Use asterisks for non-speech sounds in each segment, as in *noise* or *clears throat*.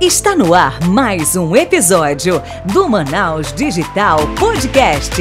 Está no ar mais um episódio do Manaus Digital Podcast.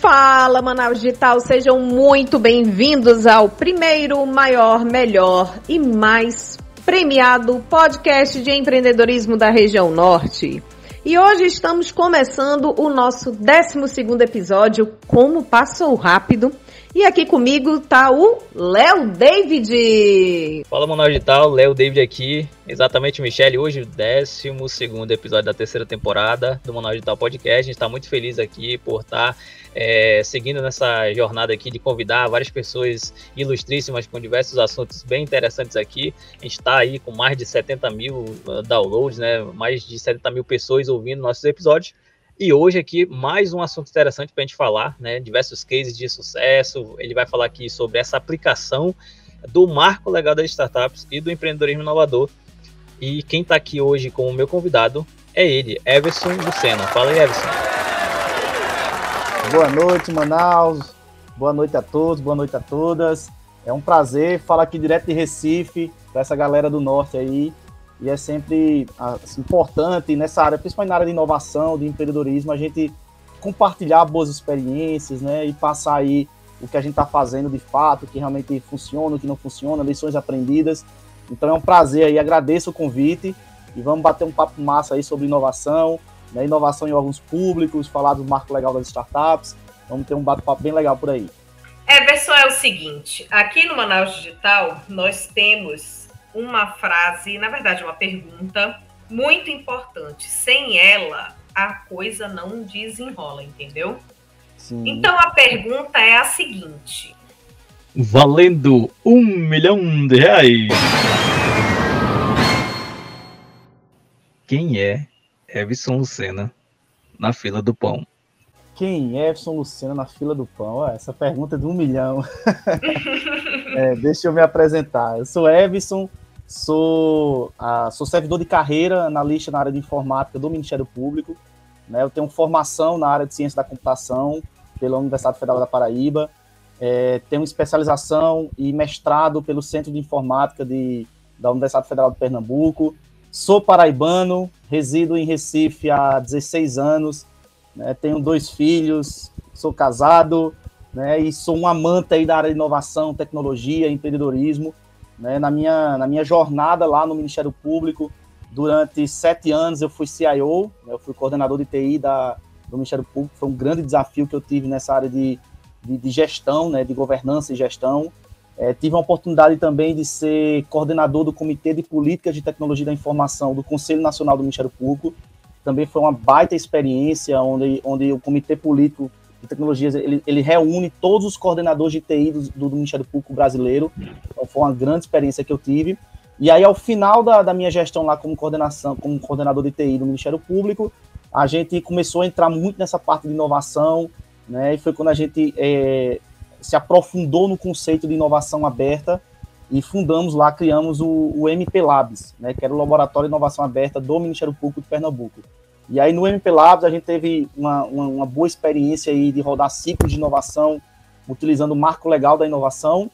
Fala, Manaus Digital, sejam muito bem-vindos ao primeiro, maior, melhor e mais premiado podcast de empreendedorismo da região norte. E hoje estamos começando o nosso 12 episódio, Como Passou Rápido. E aqui comigo tá o Léo David. Fala, Manaus Digital, Léo David aqui. Exatamente, Michele. Hoje, o 12 episódio da terceira temporada do Manaus Digital Podcast. A gente está muito feliz aqui por estar. Tá é, seguindo nessa jornada aqui de convidar várias pessoas ilustríssimas com diversos assuntos bem interessantes aqui. A gente está aí com mais de 70 mil uh, downloads, né? mais de 70 mil pessoas ouvindo nossos episódios. E hoje aqui mais um assunto interessante para a gente falar, né? Diversos cases de sucesso. Ele vai falar aqui sobre essa aplicação do marco legal das startups e do empreendedorismo inovador. E quem está aqui hoje como meu convidado é ele, Everson Lucena. Fala aí, Everson. Boa noite, Manaus. Boa noite a todos, boa noite a todas. É um prazer falar aqui direto de Recife, para essa galera do norte aí. E é sempre assim, importante nessa área, principalmente na área de inovação, de empreendedorismo, a gente compartilhar boas experiências, né? E passar aí o que a gente está fazendo de fato, o que realmente funciona, o que não funciona, lições aprendidas. Então é um prazer aí, agradeço o convite e vamos bater um papo massa aí sobre inovação, né, inovação em órgãos públicos, falar do marco legal das startups. Vamos ter um bate-papo bem legal por aí. É, pessoal, é o seguinte: aqui no Manaus Digital, nós temos uma frase, na verdade, uma pergunta muito importante. Sem ela, a coisa não desenrola, entendeu? Sim. Então a pergunta é a seguinte: Valendo um milhão de reais. Quem é Evson Lucena na fila do pão? Quem é Evson Lucena na fila do pão? essa pergunta é de um milhão. *laughs* é, deixa eu me apresentar. Eu sou Evson, sou, ah, sou servidor de carreira analista na área de informática do Ministério Público. Né? Eu tenho formação na área de ciência da computação pela Universidade Federal da Paraíba. É, tenho especialização e mestrado pelo Centro de Informática de, da Universidade Federal de Pernambuco. Sou paraibano, resido em Recife há 16 anos, né, tenho dois filhos, sou casado, né, e sou um amante aí da área de inovação, tecnologia, empreendedorismo. Né, na, minha, na minha jornada lá no Ministério Público, durante sete anos eu fui CIO, né, eu fui coordenador de TI da, do Ministério Público, foi um grande desafio que eu tive nessa área de, de, de gestão, né, de governança e gestão. É, tive a oportunidade também de ser coordenador do Comitê de Políticas de Tecnologia da Informação do Conselho Nacional do Ministério Público. Também foi uma baita experiência, onde, onde o Comitê Político de Tecnologias ele, ele reúne todos os coordenadores de TI do, do, Ministério Público brasileiro. Então, foi uma grande experiência que eu tive. E aí, ao final da, da minha gestão lá como coordenação, como coordenador de TI do Ministério Público, a gente começou a entrar muito nessa parte de inovação, né? E foi quando a gente é, se aprofundou no conceito de inovação aberta e fundamos lá, criamos o, o MP Labs, né, que era o Laboratório de Inovação Aberta do Ministério Público de Pernambuco. E aí no MP Labs a gente teve uma, uma, uma boa experiência aí de rodar ciclos de inovação utilizando o marco legal da inovação,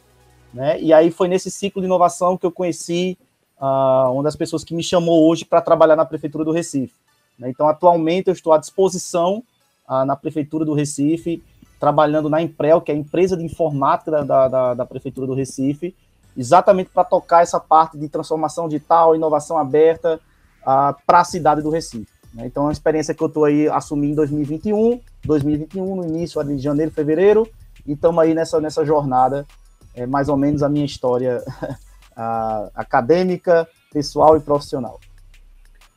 né? E aí foi nesse ciclo de inovação que eu conheci uh, uma das pessoas que me chamou hoje para trabalhar na prefeitura do Recife. Né? Então atualmente eu estou à disposição uh, na prefeitura do Recife trabalhando na Emprel, que é a empresa de informática da, da, da Prefeitura do Recife, exatamente para tocar essa parte de transformação digital, inovação aberta uh, para a cidade do Recife. Né? Então, é uma experiência que eu estou aí assumindo em 2021, 2021, no início de janeiro, fevereiro, e estamos aí nessa, nessa jornada, é mais ou menos a minha história *laughs* uh, acadêmica, pessoal e profissional.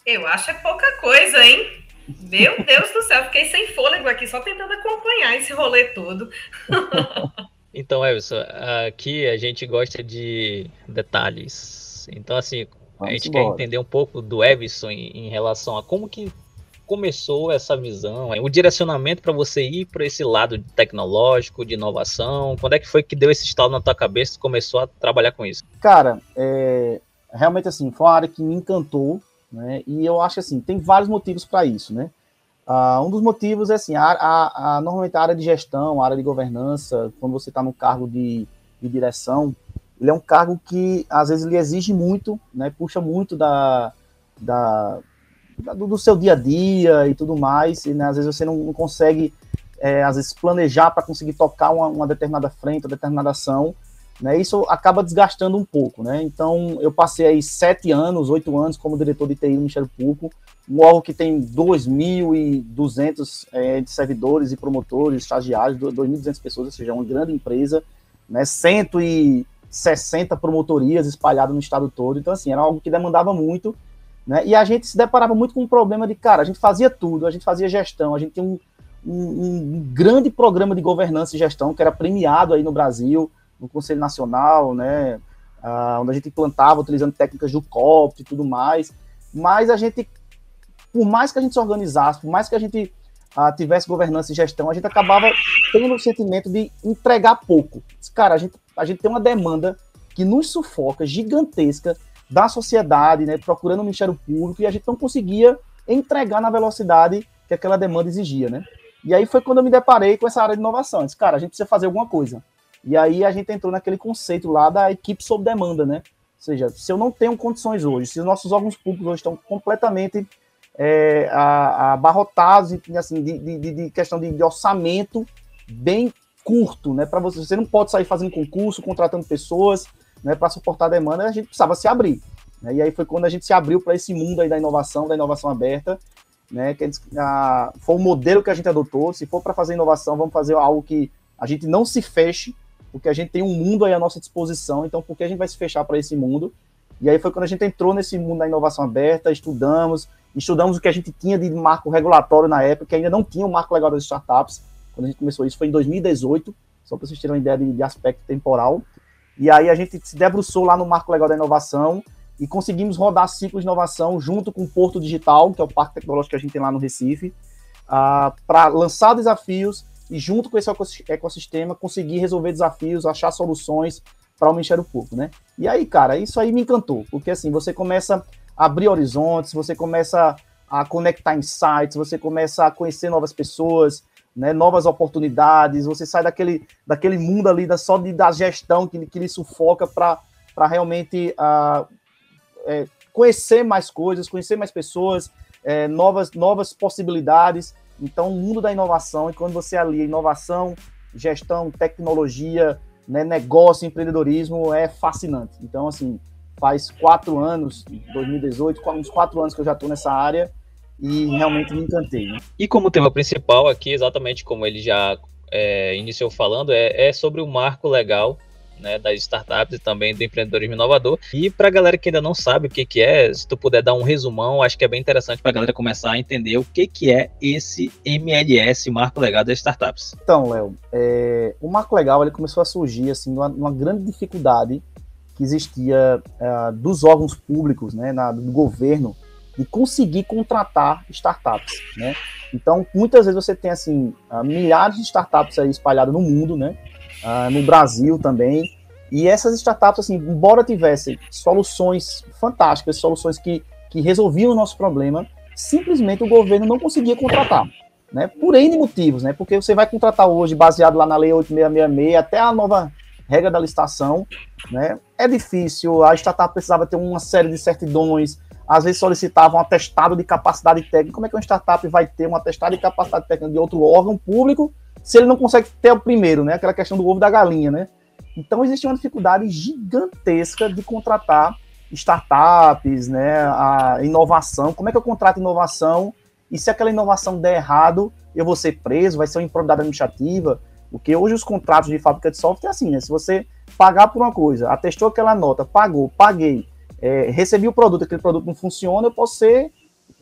Eu acho é pouca coisa, hein? Meu *laughs* Deus do céu, fiquei sem fôlego aqui, só tentando acompanhar esse rolê todo. *laughs* então, Everson, aqui a gente gosta de detalhes. Então, assim, Vamos a gente embora. quer entender um pouco do Everson em, em, relação a como que começou essa visão, o direcionamento para você ir para esse lado tecnológico, de inovação. Quando é que foi que deu esse estalo na tua cabeça e começou a trabalhar com isso? Cara, é, realmente assim, foi uma área que me encantou Né? E eu acho assim, tem vários motivos para isso, né? Uh, um dos motivos é assim, a, a, a, normalmente a área de gestão, a área de governança, quando você está no cargo de, de, direção, ele é um cargo que às vezes ele exige muito, né, puxa muito da, da, do, seu dia a dia e tudo mais, e né, às vezes você não, não consegue, é, às vezes, planejar para conseguir tocar uma, uma, determinada frente, uma determinada ação, né, isso acaba desgastando um pouco, né, então eu passei aí sete anos, oito anos como diretor de TI no Ministério Público, um órgão que tem 2.200 é, servidores e promotores, estagiários, 2.200 pessoas, ou seja, é uma grande empresa, né, 160 promotorias espalhadas no estado todo, então assim, era algo que demandava muito, né, e a gente se deparava muito com um problema de, cara, a gente fazia tudo, a gente fazia gestão, a gente tem um, um, um grande programa de governança e gestão que era premiado aí no Brasil, no Conselho Nacional, né, ah, onde a gente implantava utilizando técnicas do COP e tudo mais, mas a gente por mais que a gente se organizasse, por mais que a gente ah, tivesse governança e gestão, a gente acabava tendo o sentimento de entregar pouco. Cara, a gente, a gente tem uma demanda que nos sufoca, gigantesca, da sociedade, né, procurando o Ministério Público, e a gente não conseguia entregar na velocidade que aquela demanda exigia, né? E aí foi quando eu me deparei com essa área de inovação. Eu disse, cara, a gente precisa fazer alguma coisa. E aí a gente entrou naquele conceito lá da equipe sob demanda, né? Ou seja, se eu não tenho condições hoje, se os nossos órgãos públicos hoje estão completamente é, abarrotados assim, de, de, de questão de, de, orçamento bem curto, né? Para você, você não pode sair fazendo concurso, contratando pessoas, né? Para suportar a demanda, a gente precisava se abrir. Né? E aí foi quando a gente se abriu para esse mundo aí da inovação, da inovação aberta, né? Que a, foi o modelo que a gente adotou. Se for para fazer inovação, vamos fazer algo que a gente não se feche, porque a gente tem um mundo aí à nossa disposição. Então, por que a gente vai se fechar para esse mundo? E aí foi quando a gente entrou nesse mundo da inovação aberta, estudamos, estudamos o que a gente tinha de marco regulatório na época, que ainda não tinha o marco legal das startups. Quando a gente começou isso foi em 2018, só para vocês terem uma ideia de, de, aspecto temporal. E aí a gente se debruçou lá no marco legal da inovação e conseguimos rodar ciclos de inovação junto com o Porto Digital, que é o parque tecnológico que a gente tem lá no Recife, uh, ah, para lançar desafios e junto com esse ecossistema conseguir resolver desafios, achar soluções para o Ministério Público, né? E aí, cara, isso aí me encantou, porque assim, você começa abrir horizontes, você começa a conectar insights, você começa a conhecer novas pessoas, né, novas oportunidades, você sai daquele, daquele mundo ali da, só de, da gestão que, que lhe sufoca para realmente uh, é, conhecer mais coisas, conhecer mais pessoas, é, novas, novas possibilidades. Então, o mundo da inovação, e quando você alia inovação, gestão, tecnologia, né, negócio, empreendedorismo, é fascinante. Então, assim, faz quatro anos, 2018, uns quatro anos que eu já estou nessa área e realmente me encantei. Né? E como tema principal aqui, exatamente como ele já é, iniciou falando, é, é, sobre o marco legal né, das startups e também do empreendedorismo inovador. E para a galera que ainda não sabe o que, que é, se tu puder dar um resumão, acho que é bem interessante para a galera começar a entender o que, que é esse MLS, Marco Legal das Startups. Então, Léo, é, o Marco Legal ele começou a surgir assim, uma, uma grande dificuldade que existia uh, dos órgãos públicos, né, na, do governo, de conseguir contratar startups, né? Então, muitas vezes você tem, assim, uh, milhares de startups aí espalhadas no mundo, né? Uh, no Brasil também, e essas startups, assim, embora tivessem soluções fantásticas, soluções que, que resolviam o nosso problema, simplesmente o governo não conseguia contratar, né? Por N motivos, né? Porque você vai contratar hoje, baseado lá na Lei 8666, até a nova regra da licitação, né? É difícil, a startup precisava ter uma série de certidões, às vezes solicitavam um atestado de capacidade técnica. Como é que uma startup vai ter um atestado de capacidade técnica de outro órgão público se ele não consegue ter o primeiro, né? Aquela questão do ovo da galinha, né? Então existe uma dificuldade gigantesca de contratar startups, né? A inovação. Como é que eu contrato inovação? E se aquela inovação der errado, eu vou ser preso, vai ser uma improbidade administrativa. Porque hoje os contratos de fábrica de software é assim, né? Se você pagar por uma coisa, atestou aquela nota, pagou, paguei, é, recebi o produto, aquele produto não funciona, eu posso ser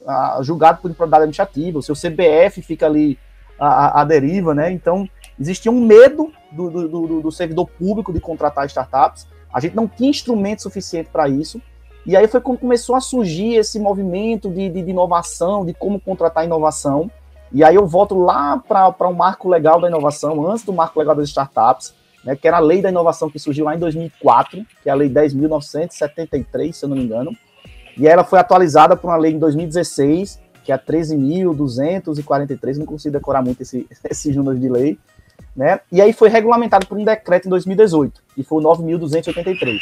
ah, julgado por improbidade administrativa, o seu CBF fica ali à, deriva, né? Então, existia um medo do, do, do, do, servidor público de contratar startups, a gente não tinha instrumento suficiente para isso, e aí foi quando começou a surgir esse movimento de, de, de inovação, de como contratar inovação, e aí eu volto lá para o um marco legal da inovação, antes do marco legal das startups, né, que era a lei da inovação que surgiu lá em 2004, que é a lei 10.973, se eu não me engano. E ela foi atualizada por uma lei em 2016, que é a 13.243, não consigo decorar muito esse, *laughs* esse número de lei, né? E aí foi regulamentado por um decreto em 2018, que foi o 9.283.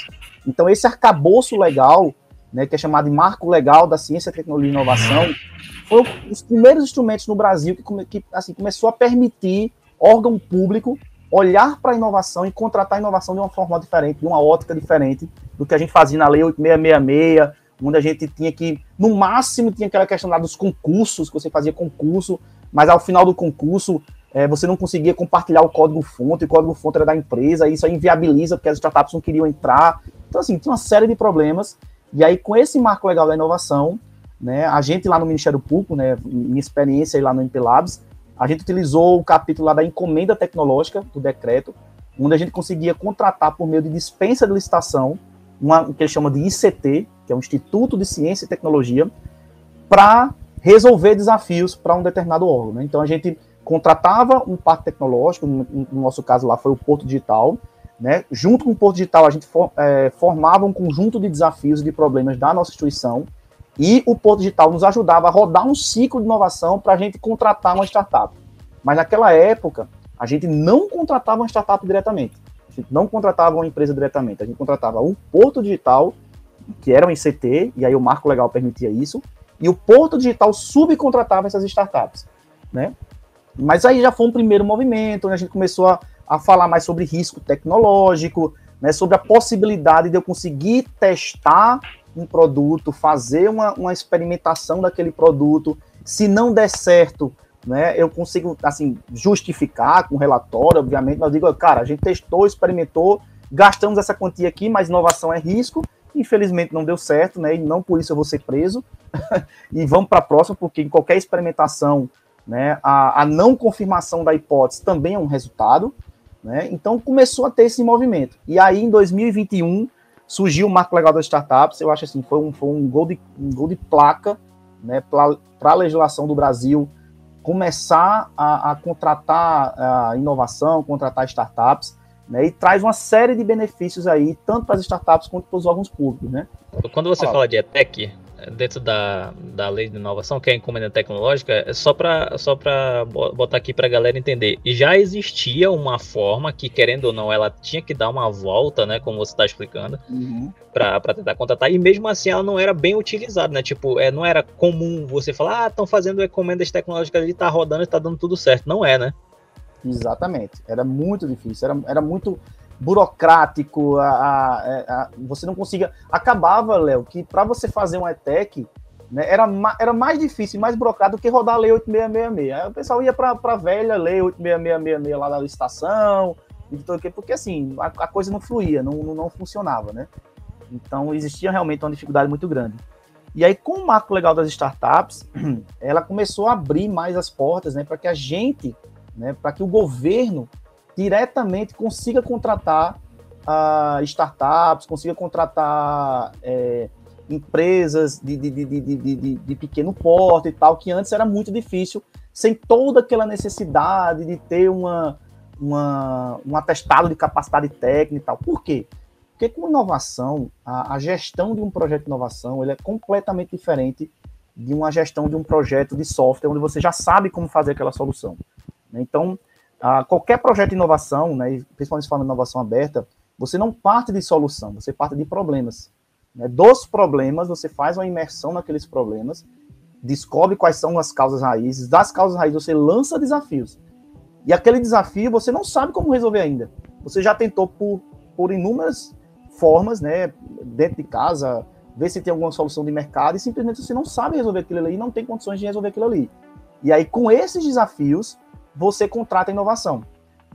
Então esse arcabouço legal, né, que é chamado de Marco Legal da Ciência, Tecnologia e Inovação, foi um dos primeiros instrumentos no Brasil que, que assim, começou a permitir órgão público olhar para a inovação e contratar a inovação de uma forma diferente, de uma ótica diferente do que a gente fazia na Lei 8666, onde a gente tinha que, no máximo, tinha aquela questão lá dos concursos, que você fazia concurso, mas ao final do concurso é, você não conseguia compartilhar o código-fonte, o código-fonte era da empresa, e isso aí inviabiliza, porque as startups não queriam entrar. Então, assim, tinha uma série de problemas, e aí com esse marco legal da inovação, né, a gente lá no Ministério Público, né, minha experiência lá no MP Labs, a gente utilizou o capítulo lá da encomenda tecnológica do decreto, onde a gente conseguia contratar por meio de dispensa de licitação, uma, o que eles chamam de ICT, que é o Instituto de Ciência e Tecnologia, para resolver desafios para um determinado órgão. Né? Então a gente contratava um parque tecnológico, no, no, nosso caso lá foi o Porto Digital, né? junto com o Porto Digital a gente for, é, formava um conjunto de desafios e de problemas da nossa instituição, e o Porto Digital nos ajudava a rodar um ciclo de inovação para a gente contratar uma startup. Mas naquela época, a gente não contratava uma startup diretamente. A gente não contratava uma empresa diretamente. A gente contratava o Porto Digital, que era um ICT, e aí o marco legal permitia isso, e o Porto Digital subcontratava essas startups. Né? Mas aí já foi um primeiro movimento, né? a gente começou a, a falar mais sobre risco tecnológico, né? sobre a possibilidade de eu conseguir testar um produto, fazer uma, uma experimentação daquele produto. Se não der certo, né, eu consigo assim justificar com relatório, obviamente, mas eu digo, cara, a gente testou, experimentou, gastamos essa quantia aqui, mas inovação é risco. Infelizmente não deu certo, né? E não por isso eu vou ser preso. *laughs* e vamos para a próxima, porque em qualquer experimentação, né, a, a não confirmação da hipótese também é um resultado. Né? Então começou a ter esse movimento. E aí, em 2021, surgiu o marco legal das startups, eu acho assim, foi um, foi um, gol, de, um gol de placa né, para a legislação do Brasil começar a, a, contratar a inovação, contratar startups, né, e traz uma série de benefícios aí, tanto para as startups quanto para os órgãos públicos. Né? Quando você fala de ETEC, dentro da, da lei de inovação, que é a encomenda tecnológica, é só para só botar aqui para a galera entender. Já existia uma forma que, querendo ou não, ela tinha que dar uma volta, né? Como você está explicando, uhum. para tentar contratar. E mesmo assim ela não era bem utilizada, né? Tipo, é, não era comum você falar, ah, estão fazendo encomendas tecnológicas ali, tá rodando, está dando tudo certo. Não é, né? Exatamente. Era muito difícil, era, era muito burocrático, a, a, é, a, você não conseguia. Acabava, Léo, que para você fazer um ETEC, né, era, era mais difícil, mais burocrático do que rodar a Lei 8666. Aí o pessoal ia para a velha Lei 8666 lá da licitação, porque assim, a, coisa não fluía, não, não, funcionava, né? Então existia realmente uma dificuldade muito grande. E aí, com o marco legal das startups, *clears throat* ela começou a abrir mais as portas, né, para que a gente, né, para que o governo diretamente consiga contratar uh, startups, consiga contratar é, empresas de, de, de, de, pequeno porte e tal, que antes era muito difícil, sem toda aquela necessidade de ter uma, uma, um atestado de capacidade técnica e tal. Por quê? Porque com inovação, a, a, gestão de um projeto de inovação ele é completamente diferente de uma gestão de um projeto de software, onde você já sabe como fazer aquela solução. Então, a qualquer projeto de inovação, né, principalmente falando de inovação aberta, você não parte de solução, você parte de problemas. Né? Dos problemas, você faz uma imersão naqueles problemas, descobre quais são as causas raízes, das causas raízes você lança desafios. E aquele desafio você não sabe como resolver ainda. Você já tentou por, por inúmeras formas, né, dentro de casa, ver se tem alguma solução de mercado e simplesmente você não sabe resolver aquilo ali não tem condições de resolver aquilo ali. E aí, com esses desafios, você contrata inovação.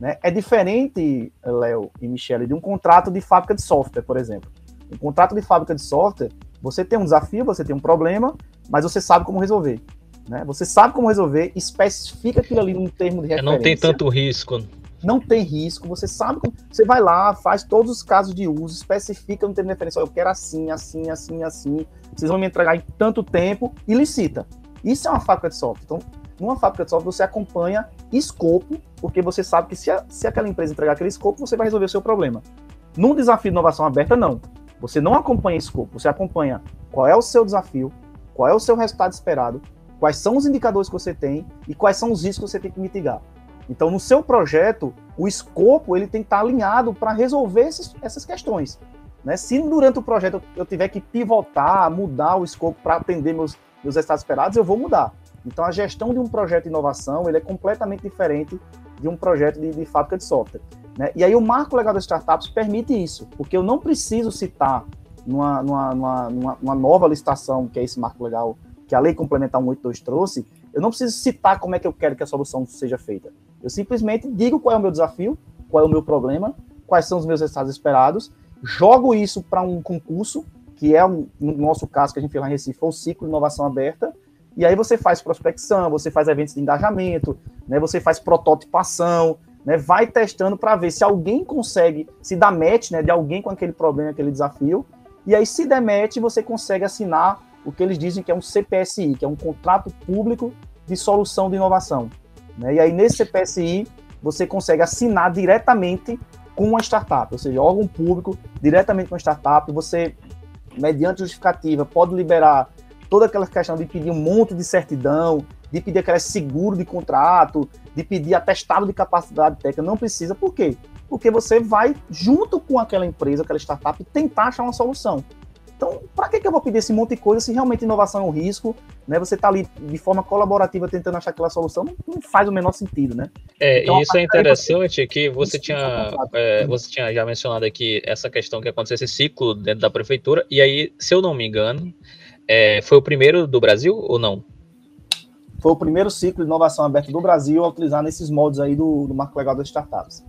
Né? É diferente, Léo e Michele, de um contrato de fábrica de software, por exemplo. Um contrato de fábrica de software, você tem um desafio, você tem um problema, mas você sabe como resolver. Né? Você sabe como resolver, especifica aquilo ali num termo de referência. É, não tem tanto risco. Não tem risco, você sabe como. Você vai lá, faz todos os casos de uso, especifica no termo de referência. Eu quero assim, assim, assim, assim. Vocês vão me entregar em tanto tempo e licita. Isso é uma fábrica de software. Então, numa fábrica de software, você acompanha escopo, porque você sabe que se, a, se aquela empresa entregar aquele escopo, você vai resolver o seu problema. Num desafio de inovação aberta, não. Você não acompanha escopo, você acompanha qual é o seu desafio, qual é o seu resultado esperado, quais são os indicadores que você tem e quais são os riscos que você tem que mitigar. Então, no seu projeto, o escopo ele tem que estar alinhado para resolver esses, essas questões. Né? Se durante o projeto eu tiver que pivotar, mudar o escopo para atender meus, meus resultados esperados, eu vou mudar. Então, a gestão de um projeto de inovação ele é completamente diferente de um projeto de, de fábrica de software. Né? E aí, o marco legal das startups permite isso, porque eu não preciso citar numa, numa, numa, numa nova licitação, que é esse marco legal que a Lei Complementar 182 trouxe, eu não preciso citar como é que eu quero que a solução seja feita. Eu simplesmente digo qual é o meu desafio, qual é o meu problema, quais são os meus resultados esperados, jogo isso para um concurso, que é, um, no nosso caso, que a gente fez lá em Recife, foi o ciclo de inovação aberta, e aí você faz prospecção, você faz eventos de engajamento, né, você faz prototipação, né, vai testando para ver se alguém consegue se dar match né, de alguém com aquele problema, aquele desafio, e aí se der match, você consegue assinar o que eles dizem que é um CPSI, que é um contrato público de solução de inovação. Né? E aí, nesse CPSI, você consegue assinar diretamente com uma startup, ou seja, órgão público, diretamente com a startup, você, mediante justificativa, pode liberar toda aquela questão de pedir um monte de certidão, de pedir aquele seguro de contrato, de pedir atestado de capacidade técnica, não precisa. Por quê? Porque você vai, junto com aquela empresa, aquela startup, tentar achar uma solução. Então, para que, que eu vou pedir esse monte de coisa se realmente inovação é um risco? Né? Você está ali de forma colaborativa tentando achar aquela solução, não, não faz o menor sentido, né? É, então, isso é interessante você... que você tinha, é, você tinha já mencionado aqui essa questão que aconteceu esse ciclo dentro da prefeitura, e aí, se eu não me engano, é, foi o primeiro do Brasil ou não? Foi o primeiro ciclo de inovação aberta do Brasil a utilizar nesses modos aí do, do Marco Legal das Startups.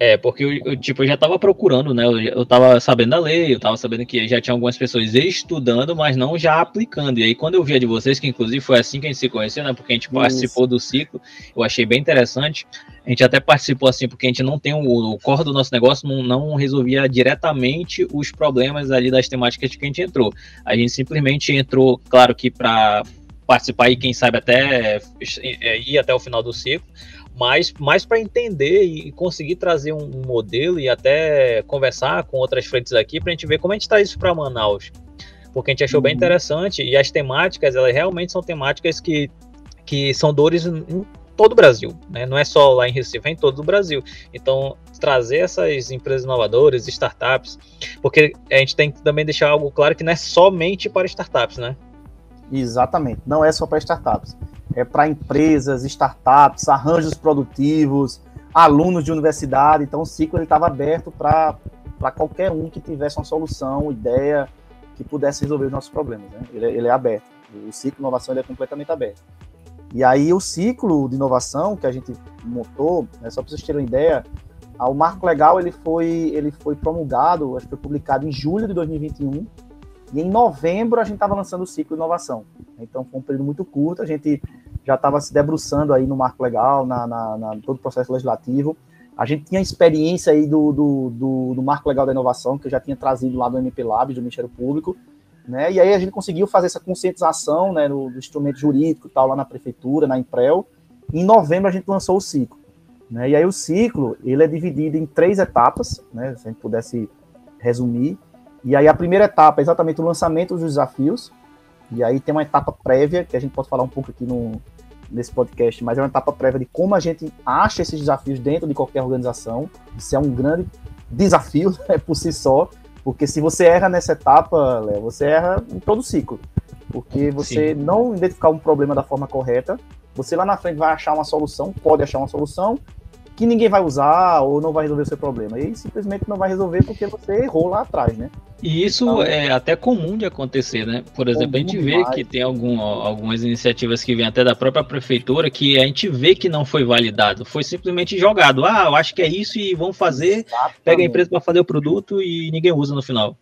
É, porque eu, eu, tipo, eu já tava procurando, né? Eu, eu tava sabendo da lei, eu tava sabendo que já tinha algumas pessoas estudando, mas não já aplicando. E aí, quando eu vi a de vocês, que inclusive foi assim que a gente se conheceu, né? Porque a gente Isso. participou do ciclo, eu achei bem interessante. A gente até participou assim, porque a gente não tem o, o core do nosso negócio, não, não resolvia diretamente os problemas ali das temáticas que a gente entrou. A gente simplesmente entrou, claro que para participar e quem sabe até é, ir até o final do ciclo mas mais para entender e conseguir trazer um, modelo e até conversar com outras frentes aqui para a gente ver como a gente traz isso para Manaus. Porque a gente achou uhum. bem interessante e as temáticas, elas realmente são temáticas que, que são dores todo o Brasil, né? não é só lá em Recife, é em todo o Brasil. Então, trazer essas empresas inovadoras, startups, porque a gente tem que também deixar algo claro que não é somente para startups, né? Exatamente, não é só para startups é, para empresas, startups, arranjos produtivos, alunos de universidade. Então, o ciclo estava aberto para qualquer um que tivesse uma solução, ideia que pudesse resolver os nossos problemas. Né? Ele, ele, é aberto. O ciclo de inovação é completamente aberto. E aí, o ciclo de inovação que a gente montou, né, só para vocês terem uma ideia, o marco legal ele foi, ele foi promulgado, acho que foi publicado em julho de 2021 e em novembro a gente estava lançando o ciclo de inovação. Então foi um período muito curto, a gente já estava se debruçando aí no marco legal, na, na, na, todo o processo legislativo. A gente tinha experiência aí do, do, do, do, marco legal da inovação, que eu já tinha trazido lá do MP Lab, do Ministério Público, né? E aí a gente conseguiu fazer essa conscientização, né, do, do instrumento jurídico tal, lá na prefeitura, na Imprel. Em novembro a gente lançou o ciclo. Né? E aí o ciclo, ele é dividido em três etapas, né, se a gente pudesse resumir. E aí a primeira etapa é exatamente o lançamento dos desafios, e aí tem uma etapa prévia, que a gente pode falar um pouco aqui no, nesse podcast, mas é uma etapa prévia de como a gente acha esses desafios dentro de qualquer organização. Isso é um grande desafio *laughs* né, por si só, porque se você erra nessa etapa, Léo, você erra em todo o ciclo. Porque você Sim. não identificar um problema da forma correta, você lá na frente vai achar uma solução, pode achar uma solução, que ninguém vai usar ou não vai resolver o seu problema. E simplesmente não vai resolver porque você errou lá atrás, né? E isso então, é até comum de acontecer, né? Por exemplo, a gente vê que tem algum, algumas iniciativas que vêm até da própria prefeitura que a gente vê que não foi validado, foi simplesmente jogado. Ah, eu acho que é isso e vão fazer, Exatamente. pega a empresa para fazer o produto e ninguém usa no final.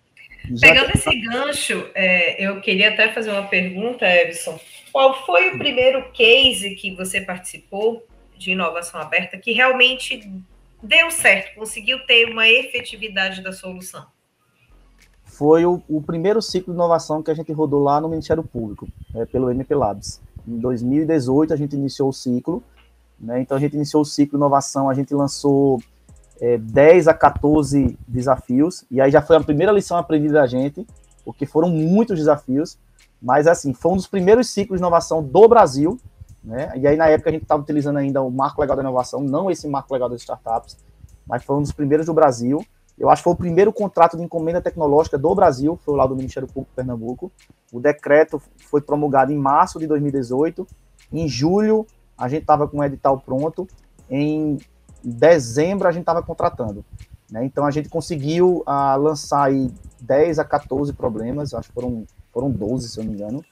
Pegando esse gancho, é, eu queria até fazer uma pergunta, Edson. Qual foi o primeiro case que você participou de inovação aberta que realmente deu certo, conseguiu ter uma efetividade da solução? Foi o, o primeiro ciclo de inovação que a gente rodou lá no Ministério Público, é, pelo MP Labs. Em 2018 a gente iniciou o ciclo, né? então a gente iniciou o ciclo de inovação, a gente lançou é, 10 a 14 desafios, e aí já foi a primeira lição aprendida da gente, porque foram muitos desafios, mas assim, foi um dos primeiros ciclos de inovação do Brasil, né? E aí na época a gente estava utilizando ainda o marco legal da inovação, não esse marco legal das startups, mas foi um dos primeiros do Brasil. Eu acho que foi o primeiro contrato de encomenda tecnológica do Brasil, foi lá do Ministério Público de Pernambuco. O decreto foi promulgado em março de 2018. Em julho, a gente estava com o edital pronto. Em dezembro, a gente estava contratando. Né? Então, a gente conseguiu uh, lançar aí 10 a 14 problemas, acho que foram, foram 12, se eu não me engano,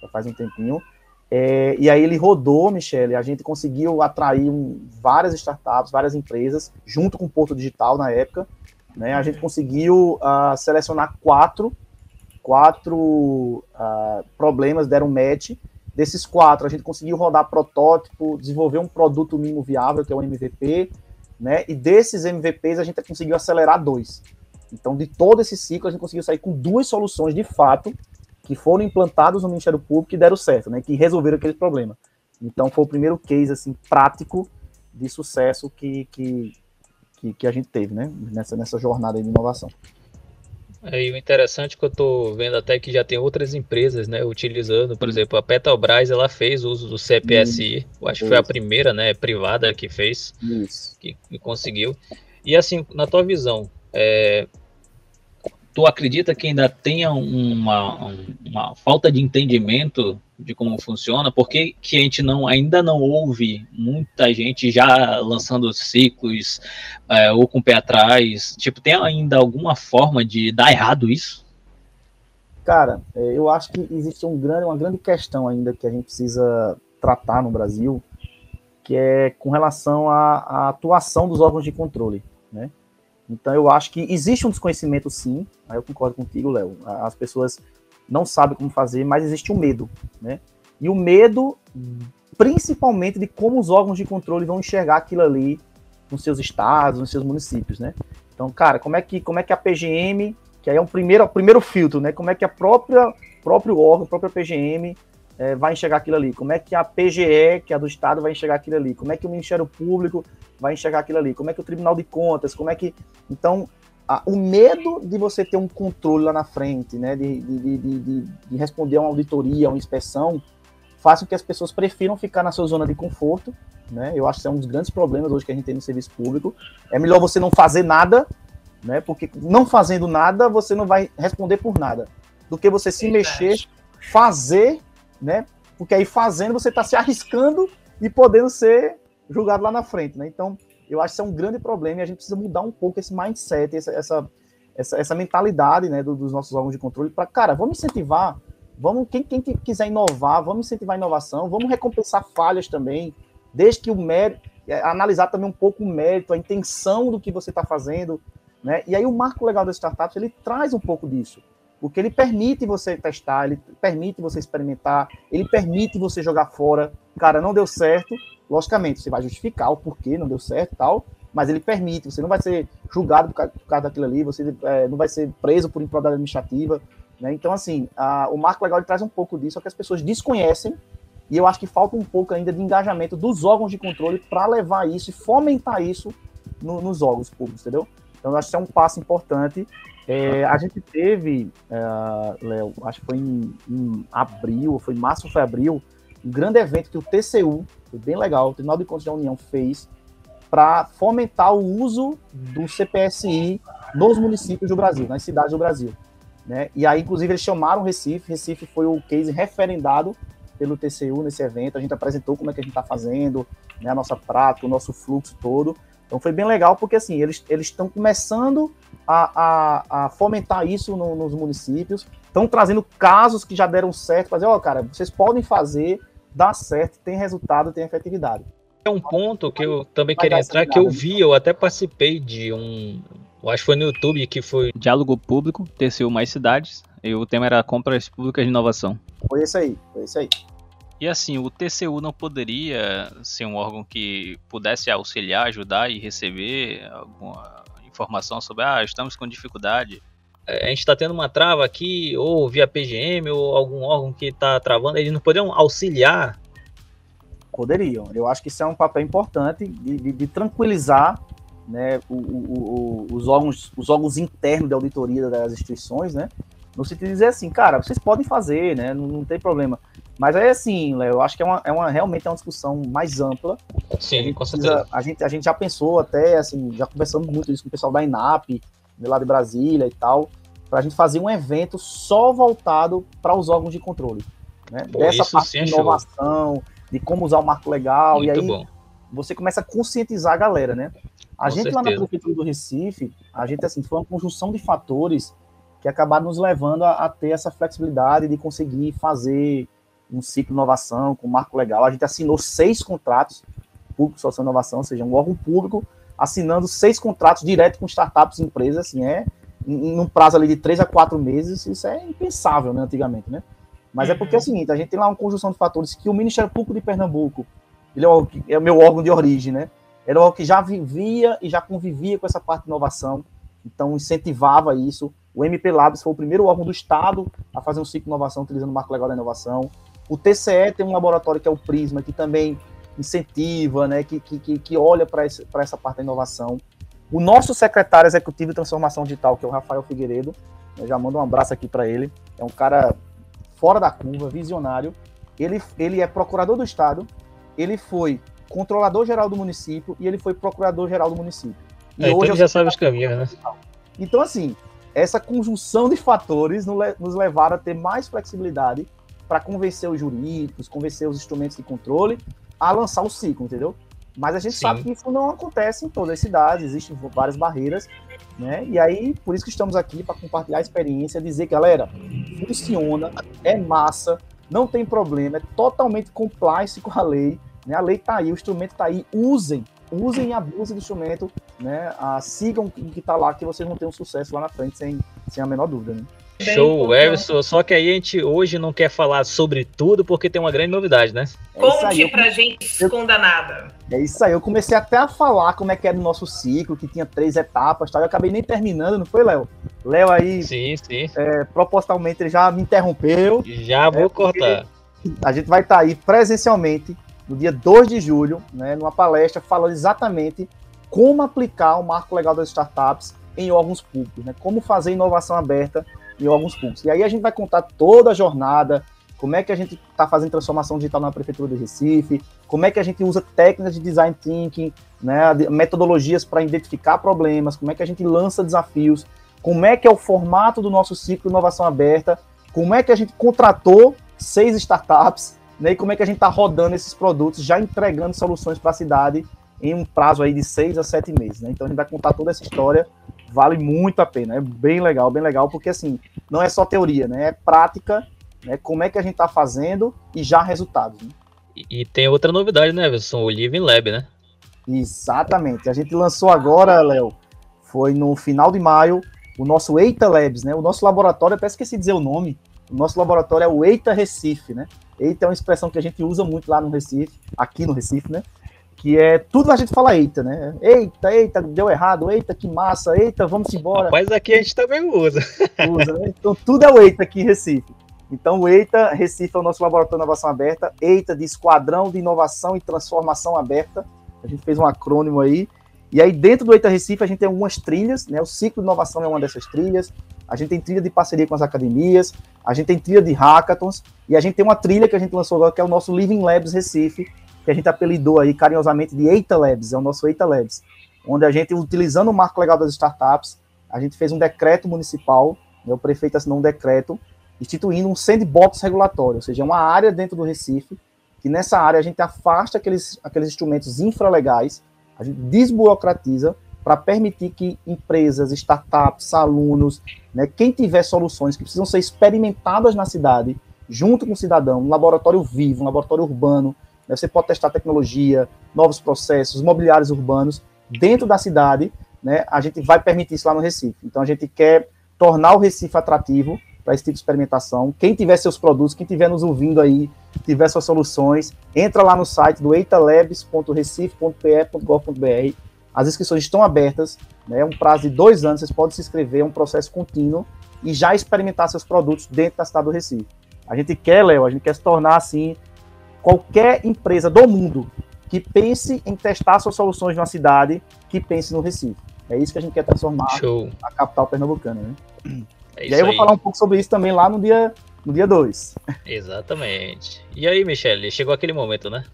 já faz um tempinho. É, e aí ele rodou, Michele, a gente conseguiu atrair um, várias startups, várias empresas, junto com o Porto Digital na época. Né? A gente conseguiu uh, selecionar quatro, quatro uh, problemas, deram match. Desses quatro, a gente conseguiu rodar protótipo, desenvolver um produto mínimo viável, que é o MVP, né? E desses MVPs, a gente conseguiu acelerar dois. Então, de todo esse ciclo, a gente conseguiu sair com duas soluções de fato que foram implantados no Ministério Público e deram certo, né? Que resolveram aquele problema. Então, foi o primeiro case assim prático de sucesso que, que, que, que a gente teve, né? Nessa, nessa jornada de inovação. É, e o interessante é que eu estou vendo até que já tem outras empresas, né, utilizando, por exemplo, a Petrobras, ela fez uso do CPSI, eu acho que foi a primeira, né, privada que fez, Isso. Que, que conseguiu. E assim, na tua visão, é, tu acredita que ainda tenha uma, uma falta de entendimento de como funciona? Por que, que a gente não, ainda não ouve muita gente já lançando ciclos é, ou com o pé atrás? Tipo, tem ainda alguma forma de dar errado isso? Cara, é, eu acho que existe um grande, uma grande questão ainda que a gente precisa tratar no Brasil, que é com relação à, à atuação dos órgãos de controle, né? Então eu acho que existe um desconhecimento sim, aí eu concordo contigo, Léo. As pessoas não sabem como fazer, mas existe um medo, né? E o medo, principalmente, de como os órgãos de controle vão enxergar aquilo ali nos seus estados, nos seus municípios, né? Então, cara, como é que, como é que a PGM, que aí é o primeiro, o primeiro filtro, né? Como é que a própria próprio órgão, a própria PGM é, vai enxergar aquilo ali? Como é que a PGE, que é a do Estado, vai enxergar aquilo ali? Como é que o Ministério Público vai enxergar aquilo ali? Como é que o Tribunal de Contas? Como é que. Então, a, o medo de você ter um controle lá na frente, né? De, de, de, de, responder a uma auditoria, a uma inspeção, faz com que as pessoas prefiram ficar na sua zona de conforto. Né? Eu acho que é um dos grandes problemas hoje que a gente tem no serviço público. É melhor você não fazer nada, né? Porque não fazendo nada, você não vai responder por nada. Do que você se mexer, fazer né? Porque aí fazendo você está se arriscando e podendo ser julgado lá na frente, né? Então, eu acho que isso é um grande problema e a gente precisa mudar um pouco esse mindset, essa, essa, essa, essa mentalidade, né, do, dos nossos órgãos de controle para, cara, vamos incentivar, vamos quem, quem quiser inovar, vamos incentivar a inovação, vamos recompensar falhas também, desde que o mérito, é, analisar também um pouco o mérito, a intenção do que você está fazendo, né? E aí o marco legal das startups ele traz um pouco disso porque ele permite você testar, ele permite você experimentar, ele permite você jogar fora. Cara, não deu certo, logicamente, você vai justificar o porquê não deu certo e tal, mas ele permite, você não vai ser julgado por causa, por causa daquilo ali, você é, não vai ser preso por improbidade administrativa. Né? Então, assim, a, o marco legal traz um pouco disso, só que as pessoas desconhecem, e eu acho que falta um pouco ainda de engajamento dos órgãos de controle para levar isso e fomentar isso no, nos órgãos públicos, entendeu? Então, eu acho que é um passo importante é, a gente teve, uh, Léo, acho que foi em, em, abril, foi março ou foi abril, um grande evento que o TCU, foi bem legal, o Tribunal de Contas da União fez para fomentar o uso do CPSI nos municípios do Brasil, nas cidades do Brasil. Né? E aí, inclusive, eles chamaram Recife, Recife foi o case referendado pelo TCU nesse evento, a gente apresentou como é que a gente está fazendo, né, a nossa prática, o nosso fluxo todo. Então foi bem legal, porque assim, eles estão começando a, a, a fomentar isso no, nos municípios, estão trazendo casos que já deram certo, fazer, ó, oh, cara, vocês podem fazer, dá certo, tem resultado, tem efetividade. É um ponto que eu também queria entrar, que eu vi, eu até participei de um, eu acho que foi no YouTube, que foi Diálogo Público, TCU Mais Cidades, e o tema era Compras Públicas de Inovação. Foi isso aí, foi isso aí. E assim, o TCU não poderia ser um órgão que pudesse auxiliar, ajudar e receber alguma informação sobre, ah, estamos com dificuldade. É, a gente está tendo uma trava aqui, ou via PGM, ou algum órgão que está travando, eles não poderiam auxiliar? Poderiam. Eu acho que isso é um papel importante de, de, de tranquilizar né, o, o, o, os, órgãos, os órgãos internos de auditoria das instituições, né, no sentido de dizer assim, cara, vocês podem fazer, né, não, não tem problema. Mas é assim, Léo, eu acho que é, uma, é uma, realmente é uma discussão mais ampla. Sim, com certeza. A gente, a gente já pensou até, assim, já conversamos muito isso com o pessoal da INAP, de lá de Brasília e tal, para a gente fazer um evento só voltado para os órgãos de controle. Né? Pô, Dessa parte de inovação, de como usar o marco legal, muito e aí bom. você começa a conscientizar a galera, né? A Com gente certeza. lá na Prefeitura do Recife, a gente, assim, foi uma conjunção de fatores que acabaram nos levando a, a ter essa flexibilidade de conseguir fazer um ciclo de inovação com marco legal. A gente assinou seis contratos público social inovação, ou seja, um órgão público assinando seis contratos direto com startups e empresas, assim, é num prazo ali de três a quatro meses, isso é impensável, né, antigamente, né? Mas é porque é o seguinte, a gente tem lá uma conjunção de fatores que o Ministério Público de Pernambuco, ele é o, é o meu órgão de origem, né? Era o que já vivia e já convivia com essa parte de inovação, então incentivava isso. O MP Labs foi o primeiro órgão do Estado a fazer um ciclo de inovação utilizando o marco legal da inovação. O TCE tem um laboratório que é o Prisma, que também incentiva, né, que, que, que olha para essa parte da inovação. O nosso secretário executivo de transformação digital, que é o Rafael Figueiredo, eu já mando um abraço aqui para ele. É um cara fora da curva, visionário. Ele, ele é procurador do Estado, ele foi controlador geral do município e ele foi procurador geral do município. E é, então hoje então já sabe os caminhos, né? Então, assim, essa conjunção de fatores nos levaram a ter mais flexibilidade para convencer os jurídicos, convencer os instrumentos de controle a lançar o ciclo, entendeu? Mas a gente Sim. sabe que isso não acontece em todas as cidades, existem várias barreiras, né? E aí, por isso que estamos aqui para compartilhar a experiência, dizer, galera, funciona, é massa, não tem problema, é totalmente compliance com a lei, né? A lei está aí, o instrumento está aí, usem, usem e abusem do instrumento, né? Ah, sigam o que está lá, que vocês vão ter um sucesso lá na frente, sem, sem a menor dúvida, né? Show, Everson. Só que aí a gente hoje não quer falar sobre tudo porque tem uma grande novidade, né? É Conte pra gente, esconda nada. É isso aí. Eu comecei até a falar como é que era o nosso ciclo, que tinha três etapas, tal. Eu acabei nem terminando, não foi, Léo? Léo aí, sim, sim. É, propositalmente, ele já me interrompeu. Já vou é, cortar. A gente vai estar tá aí presencialmente no dia 2 de julho, né, numa palestra falando exatamente como aplicar o marco legal das startups em órgãos públicos, né? Como fazer inovação aberta em alguns pontos. E aí a gente vai contar toda a jornada, como é que a gente está fazendo transformação digital na Prefeitura do Recife, como é que a gente usa técnicas de design thinking, né, metodologias para identificar problemas, como é que a gente lança desafios, como é que é o formato do nosso ciclo inovação aberta, como é que a gente contratou seis startups, né, e como é que a gente está rodando esses produtos, já entregando soluções para a cidade em um prazo aí de seis a sete meses. Né? Então a gente vai contar toda essa história vale muito a pena. É bem legal, bem legal, porque assim, não é só teoria, né? É prática, né? Como é que a gente está fazendo e já resultados. Né? E, e, tem outra novidade, né, Wilson? O Living Lab, né? Exatamente. A gente lançou agora, Léo, foi no final de maio, o nosso Eita Labs, né? O nosso laboratório, até esqueci de dizer o nome. O nosso laboratório é o Eita Recife, né? Eita é uma expressão que a gente usa muito lá no Recife, aqui no Recife, né? Que é tudo a gente fala eita, né? Eita, eita, deu errado, eita, que massa, eita, vamos embora. Mas aqui a gente também usa. *laughs* Usa, né? Então tudo é o eita aqui em Recife. Então o EITA Recife é o nosso laboratório de inovação aberta, EITA de Esquadrão de Inovação e Transformação Aberta. A gente fez um acrônimo aí. E aí dentro do EITA Recife a gente tem algumas trilhas, né? O ciclo de inovação é uma dessas trilhas. A gente tem trilha de parceria com as academias, a gente tem trilha de hackathons e a gente tem uma trilha que a gente lançou agora que é o nosso Living Labs Recife, que a gente apelidou aí carinhosamente de Eita Labs, é o nosso Eita Labs, onde a gente, utilizando o marco legal das startups, a gente fez um decreto municipal, né, o prefeito assinou um decreto instituindo um sandbox regulatório, ou seja, uma área dentro do Recife, que nessa área a gente afasta aqueles, aqueles instrumentos infralegais, a gente desburocratiza para permitir que empresas, startups, alunos, né, quem tiver soluções que precisam ser experimentadas na cidade, junto com o cidadão, um laboratório vivo, um laboratório urbano, né? Você pode testar tecnologia, novos processos, mobiliários urbanos dentro da cidade. Né? A gente vai permitir isso lá no Recife. Então a gente quer tornar o Recife atrativo para esse tipo de experimentação. Quem tiver seus produtos, quem estiver nos ouvindo aí, tiver suas soluções, entra lá no site do eitalabs.recife.pe.gov.br. As inscrições estão abertas, né? é um prazo de dois anos, vocês podem se inscrever, é um processo contínuo e já experimentar seus produtos dentro da cidade do Recife. A gente quer, Léo, a gente quer se tornar assim qualquer empresa do mundo que pense em testar suas soluções na cidade, que pense no Recife. É isso que a gente quer transformar Show. a capital pernambucana, né? É e aí eu vou falar um pouco sobre isso também lá no dia no dia 2. Exatamente. E aí, Michele, chegou aquele momento, né?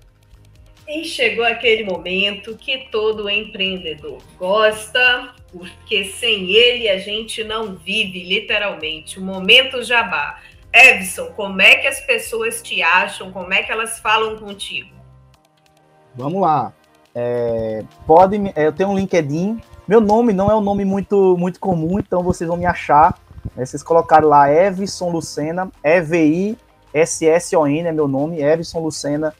E chegou aquele momento que todo empreendedor gosta, porque sem ele a gente não vive, literalmente. O momento jabá. Evson, como é que as pessoas te acham? Como é que elas falam contigo? Vamos lá. É, pode, é, eu tenho um LinkedIn. Meu nome não é um nome muito, muito comum, então vocês vão me achar. Né, vocês colocaram lá Evson Lucena, E-V-I-S-S-O-N é meu nome, Evson Lucena,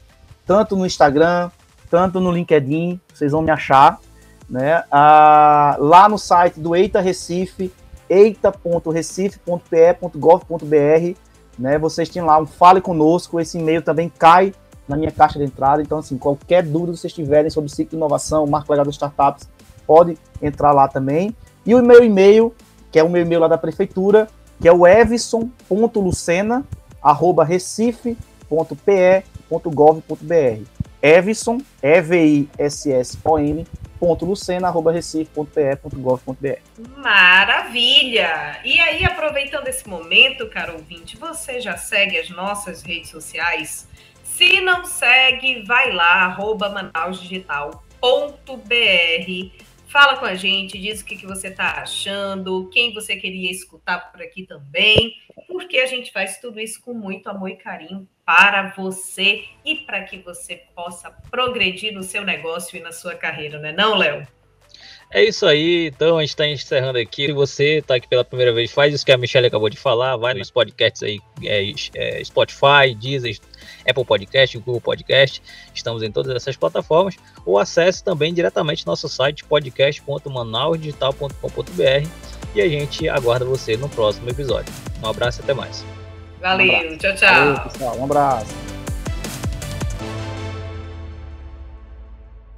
tanto no Instagram, tanto no LinkedIn, vocês vão me achar. Né? Ah, lá no site do Eita Recife, eita.recife.pe.gov.br, né? Vocês têm lá um Fale Conosco, esse e-mail também cai na minha caixa de entrada, então assim, qualquer dúvida que vocês tiverem sobre ciclo de inovação, marco legal das startups, pode entrar lá também. E o meu e-mail, que é o meu e-mail lá da prefeitura, que é o evson.lucena@recife.pe.gov.br. Evison, E-V-I-S-S-O-N, lucena.recife.pe.gov.br. Maravilha! E aí, aproveitando esse momento, caro ouvinte, você já segue as nossas redes sociais? Se não segue, vai lá, arroba manausdigital.br. Fala com a gente, diz o que, que você está achando, quem você queria escutar por aqui também, porque a gente faz tudo isso com muito amor e carinho para você e para que você possa progredir no seu negócio e na sua carreira, né não, Léo? É isso aí, então a gente está encerrando aqui. Se você está aqui pela primeira vez, faz isso que a Michelle acabou de falar, vai nos podcasts aí, é, é, Spotify, Deezer, Apple Podcast, Google Podcast, estamos em todas essas plataformas, ou acesse também diretamente nosso site podcast.manausdigital.com.br e a gente aguarda você no próximo episódio. Um abraço e até mais. Valeu, um tchau, tchau. Valeu, pessoal, um abraço.